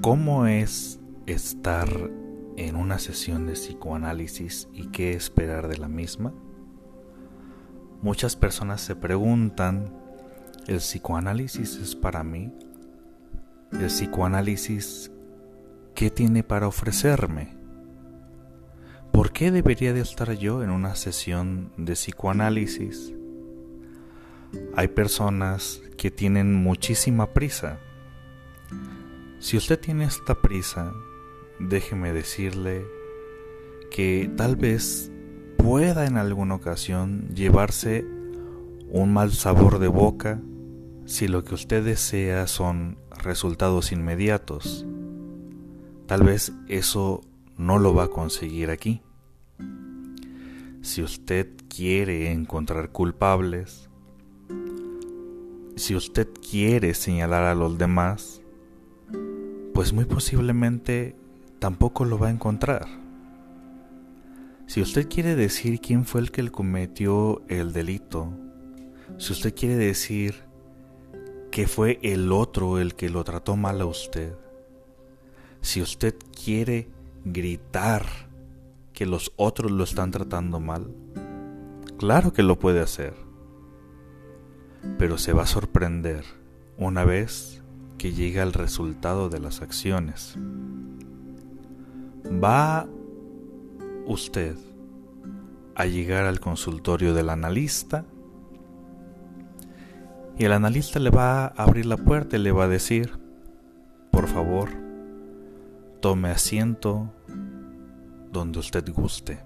¿Cómo es estar en una sesión de psicoanálisis y qué esperar de la misma? Muchas personas se preguntan, ¿el psicoanálisis es para mí? ¿El psicoanálisis qué tiene para ofrecerme? ¿Por qué debería de estar yo en una sesión de psicoanálisis? Hay personas que tienen muchísima prisa si usted tiene esta prisa, déjeme decirle que tal vez pueda en alguna ocasión llevarse un mal sabor de boca si lo que usted desea son resultados inmediatos. Tal vez eso no lo va a conseguir aquí. Si usted quiere encontrar culpables, si usted quiere señalar a los demás, pues muy posiblemente tampoco lo va a encontrar. Si usted quiere decir quién fue el que cometió el delito, si usted quiere decir que fue el otro el que lo trató mal a usted, si usted quiere gritar que los otros lo están tratando mal, claro que lo puede hacer, pero se va a sorprender una vez que llega al resultado de las acciones. Va usted a llegar al consultorio del analista y el analista le va a abrir la puerta y le va a decir, por favor, tome asiento donde usted guste.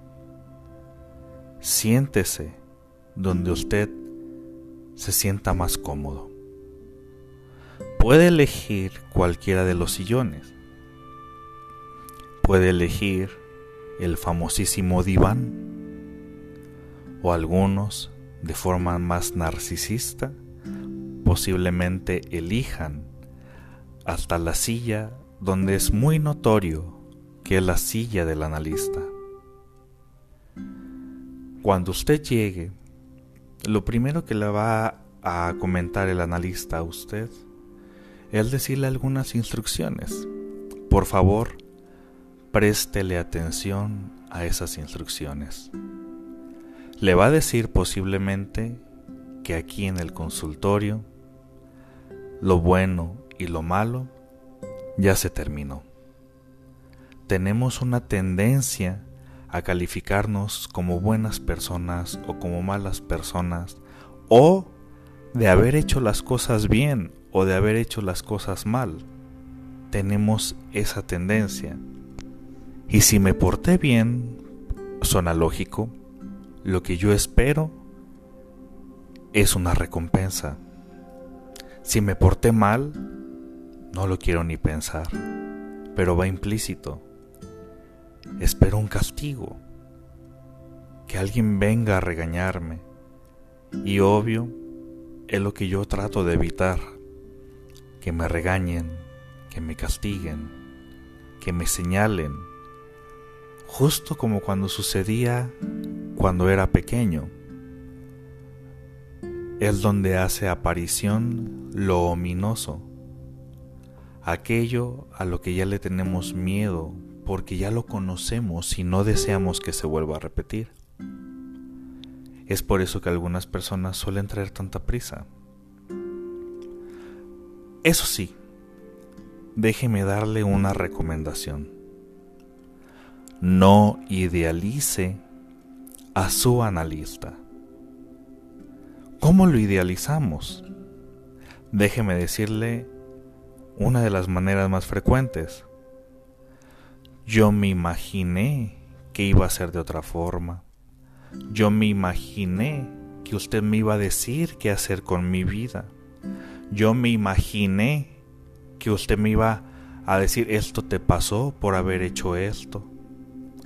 Siéntese donde usted se sienta más cómodo. Puede elegir cualquiera de los sillones. Puede elegir el famosísimo diván o algunos de forma más narcisista posiblemente elijan hasta la silla donde es muy notorio que es la silla del analista. Cuando usted llegue, lo primero que le va a comentar el analista a usted es decirle algunas instrucciones. Por favor, préstele atención a esas instrucciones. Le va a decir posiblemente que aquí en el consultorio lo bueno y lo malo ya se terminó. Tenemos una tendencia a calificarnos como buenas personas o como malas personas o de haber hecho las cosas bien o de haber hecho las cosas mal. Tenemos esa tendencia. Y si me porté bien, suena lógico, lo que yo espero es una recompensa. Si me porté mal, no lo quiero ni pensar, pero va implícito. Espero un castigo, que alguien venga a regañarme. Y obvio, es lo que yo trato de evitar que me regañen, que me castiguen, que me señalen, justo como cuando sucedía cuando era pequeño. Es donde hace aparición lo ominoso, aquello a lo que ya le tenemos miedo porque ya lo conocemos y no deseamos que se vuelva a repetir. Es por eso que algunas personas suelen traer tanta prisa. Eso sí, déjeme darle una recomendación. No idealice a su analista. ¿Cómo lo idealizamos? Déjeme decirle una de las maneras más frecuentes. Yo me imaginé que iba a ser de otra forma. Yo me imaginé que usted me iba a decir qué hacer con mi vida yo me imaginé que usted me iba a decir esto te pasó por haber hecho esto,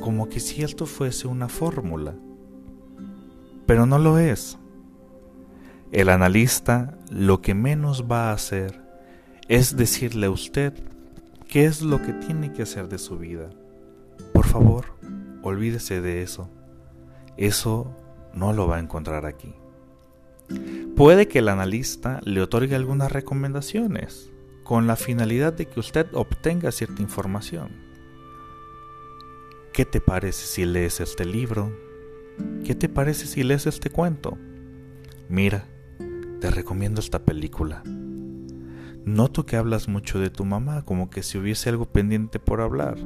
como que si esto fuese una fórmula. Pero no lo es. El analista lo que menos va a hacer es decirle a usted qué es lo que tiene que hacer de su vida. Por favor, olvídese de eso. Eso no lo va a encontrar aquí. Puede que el analista le otorgue algunas recomendaciones, con la finalidad de que usted obtenga cierta información. ¿Qué te parece si lees este libro? ¿Qué te parece si lees este cuento? Mira, te recomiendo esta película. Noto que hablas mucho de tu mamá, como que si hubiese algo pendiente por hablar.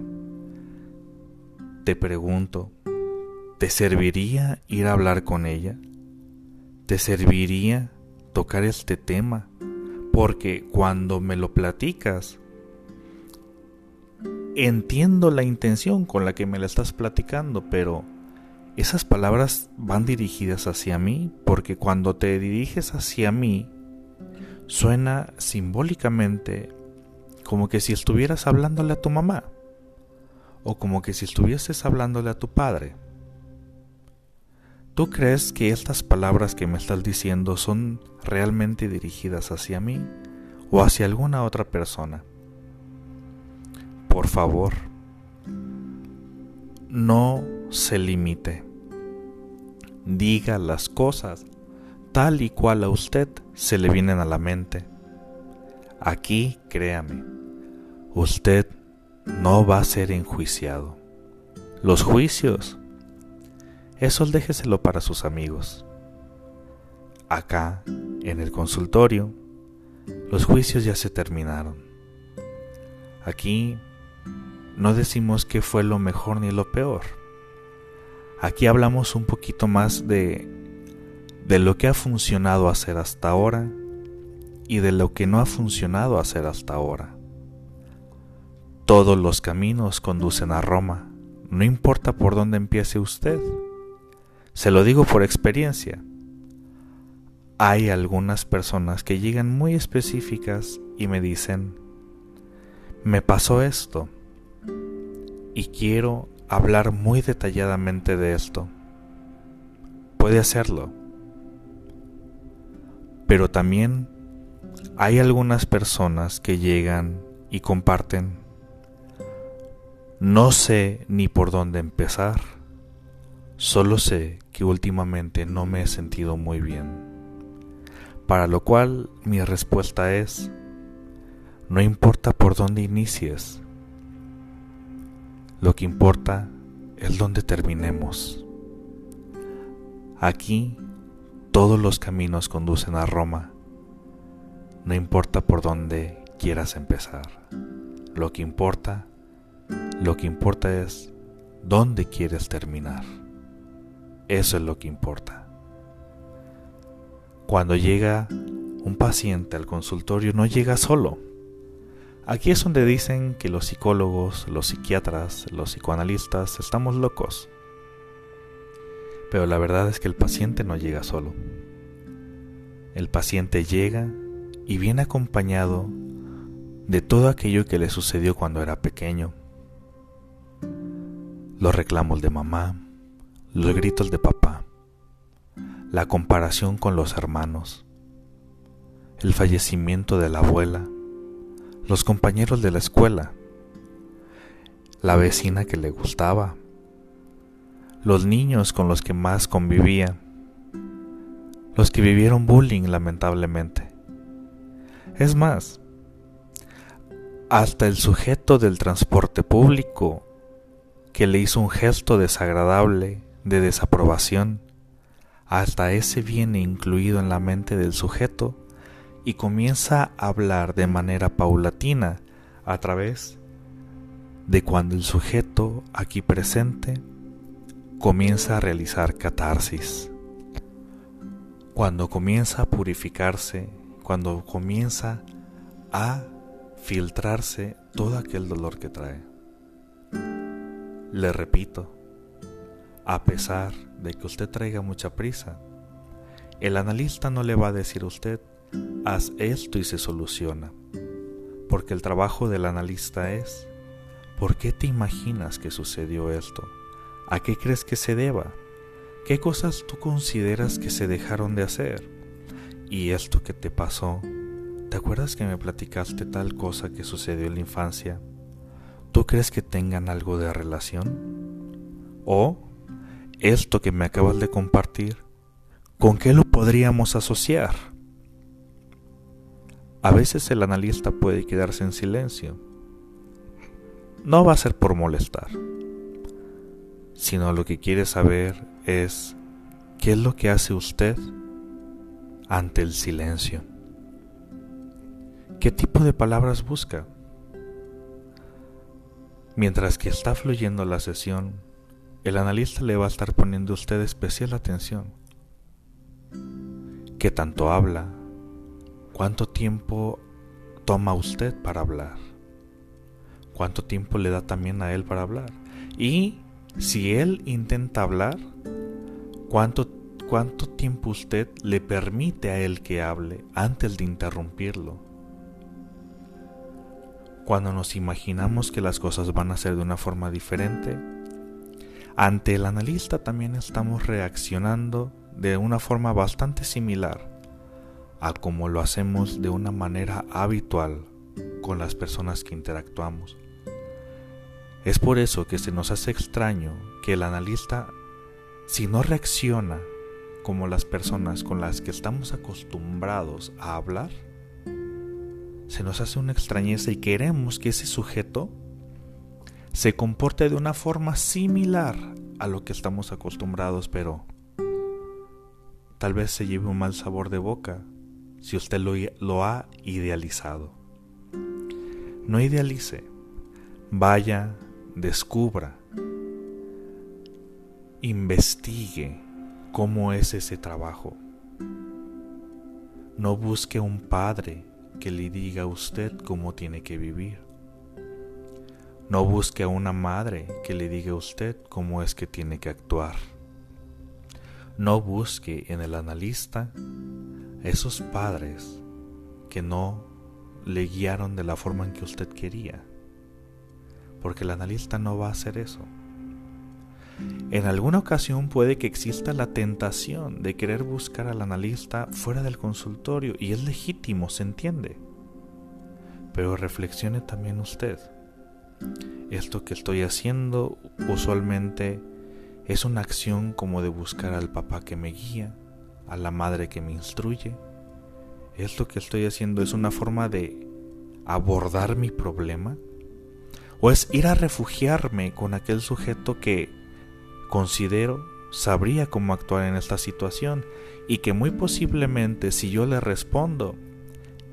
Te pregunto, ¿te serviría ir a hablar con ella? ¿Te serviría tocar este tema? Porque cuando me lo platicas, entiendo la intención con la que me la estás platicando, pero esas palabras van dirigidas hacia mí porque cuando te diriges hacia mí, suena simbólicamente como que si estuvieras hablándole a tu mamá o como que si estuvieses hablándole a tu padre. ¿Tú crees que estas palabras que me estás diciendo son realmente dirigidas hacia mí o hacia alguna otra persona? Por favor, no se limite. Diga las cosas tal y cual a usted se le vienen a la mente. Aquí, créame, usted no va a ser enjuiciado. Los juicios, eso déjeselo para sus amigos. Acá, en el consultorio, los juicios ya se terminaron. Aquí no decimos qué fue lo mejor ni lo peor. Aquí hablamos un poquito más de de lo que ha funcionado hacer hasta ahora y de lo que no ha funcionado hacer hasta ahora. Todos los caminos conducen a Roma, no importa por dónde empiece usted. Se lo digo por experiencia. Hay algunas personas que llegan muy específicas y me dicen, me pasó esto y quiero hablar muy detalladamente de esto. Puede hacerlo pero también hay algunas personas que llegan y comparten. No sé ni por dónde empezar. Solo sé que últimamente no me he sentido muy bien. Para lo cual mi respuesta es, no importa por dónde inicies. Lo que importa es dónde terminemos. Aquí todos los caminos conducen a Roma. No importa por dónde quieras empezar. Lo que importa, lo que importa es dónde quieres terminar. Eso es lo que importa. Cuando llega un paciente al consultorio no llega solo. Aquí es donde dicen que los psicólogos, los psiquiatras, los psicoanalistas estamos locos. Pero la verdad es que el paciente no llega solo. El paciente llega y viene acompañado de todo aquello que le sucedió cuando era pequeño. Los reclamos de mamá, los gritos de papá, la comparación con los hermanos, el fallecimiento de la abuela, los compañeros de la escuela, la vecina que le gustaba, los niños con los que más convivía, los que vivieron bullying lamentablemente. Es más, hasta el sujeto del transporte público que le hizo un gesto desagradable de desaprobación, hasta ese viene incluido en la mente del sujeto y comienza a hablar de manera paulatina a través de cuando el sujeto aquí presente comienza a realizar catarsis. Cuando comienza a purificarse, cuando comienza a filtrarse todo aquel dolor que trae. Le repito, a pesar de que usted traiga mucha prisa, el analista no le va a decir a usted, haz esto y se soluciona, porque el trabajo del analista es, ¿por qué te imaginas que sucedió esto? ¿A qué crees que se deba? ¿Qué cosas tú consideras que se dejaron de hacer? ¿Y esto que te pasó? ¿Te acuerdas que me platicaste tal cosa que sucedió en la infancia? ¿Tú crees que tengan algo de relación? ¿O esto que me acabas de compartir, con qué lo podríamos asociar? A veces el analista puede quedarse en silencio. No va a ser por molestar, sino lo que quiere saber es qué es lo que hace usted ante el silencio. ¿Qué tipo de palabras busca? Mientras que está fluyendo la sesión, el analista le va a estar poniendo a usted especial atención. ¿Qué tanto habla? ¿Cuánto tiempo toma usted para hablar? ¿Cuánto tiempo le da también a él para hablar? Y si él intenta hablar, ¿cuánto, cuánto tiempo usted le permite a él que hable antes de interrumpirlo? Cuando nos imaginamos que las cosas van a ser de una forma diferente, ante el analista también estamos reaccionando de una forma bastante similar a como lo hacemos de una manera habitual con las personas que interactuamos. Es por eso que se nos hace extraño que el analista, si no reacciona como las personas con las que estamos acostumbrados a hablar, se nos hace una extrañeza y queremos que ese sujeto se comporte de una forma similar a lo que estamos acostumbrados, pero tal vez se lleve un mal sabor de boca si usted lo, ha idealizado. No idealice, vaya, descubra, investigue cómo es ese trabajo. No busque un padre que le diga a usted cómo tiene que vivir. No busque a una madre que le diga a usted cómo es que tiene que actuar. No busque en el analista esos padres que no le guiaron de la forma en que usted quería. Porque el analista no va a hacer eso. En alguna ocasión puede que exista la tentación de querer buscar al analista fuera del consultorio y es legítimo, se entiende. Pero reflexione también usted. Esto que estoy haciendo usualmente es una acción como de buscar al papá que me guía, a la madre que me instruye. Esto que estoy haciendo es una forma de abordar mi problema. O es ir a refugiarme con aquel sujeto que considero sabría cómo actuar en esta situación y que muy posiblemente si yo le respondo,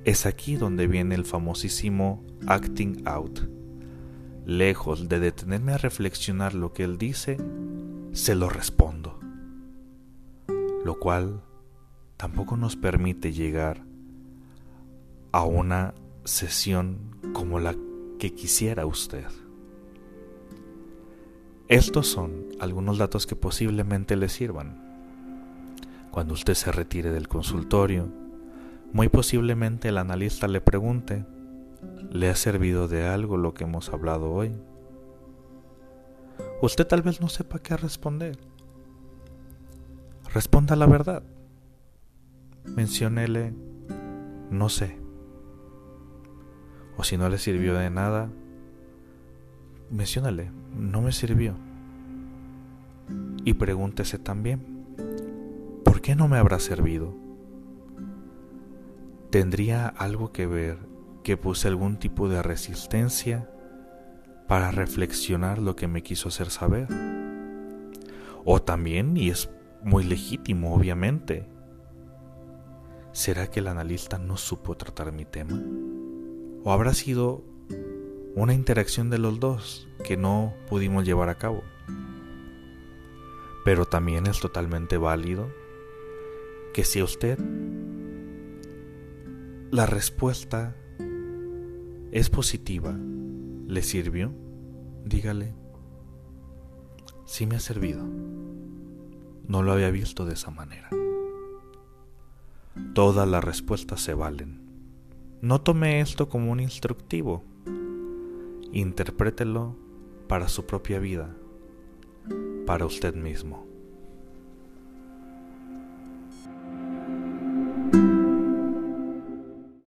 es aquí donde viene el famosísimo acting out. Lejos de detenerme a reflexionar lo que él dice, se lo respondo. Lo cual tampoco nos permite llegar a una sesión como la que quisiera usted. Estos son algunos datos que posiblemente le sirvan. Cuando usted se retire del consultorio, muy posiblemente el analista le pregunte, ¿le ha servido de algo lo que hemos hablado hoy? Usted tal vez no sepa qué responder. Responda la verdad. Menciónele, no sé. O si no le sirvió de nada, menciónale, no me sirvió. Y pregúntese también, ¿por qué no me habrá servido? ¿Tendría algo que ver que puse algún tipo de resistencia para reflexionar lo que me quiso hacer saber? O también, y es muy legítimo obviamente, ¿será que el analista no supo tratar mi tema? ¿O habrá sido una interacción de los dos que no pudimos llevar a cabo? Pero también es totalmente válido que si usted la respuesta es positiva, le sirvió, dígale, sí me ha servido. No lo había visto de esa manera. Todas las respuestas se valen. No tome esto como un instructivo. Interprételo para su propia vida, para usted mismo.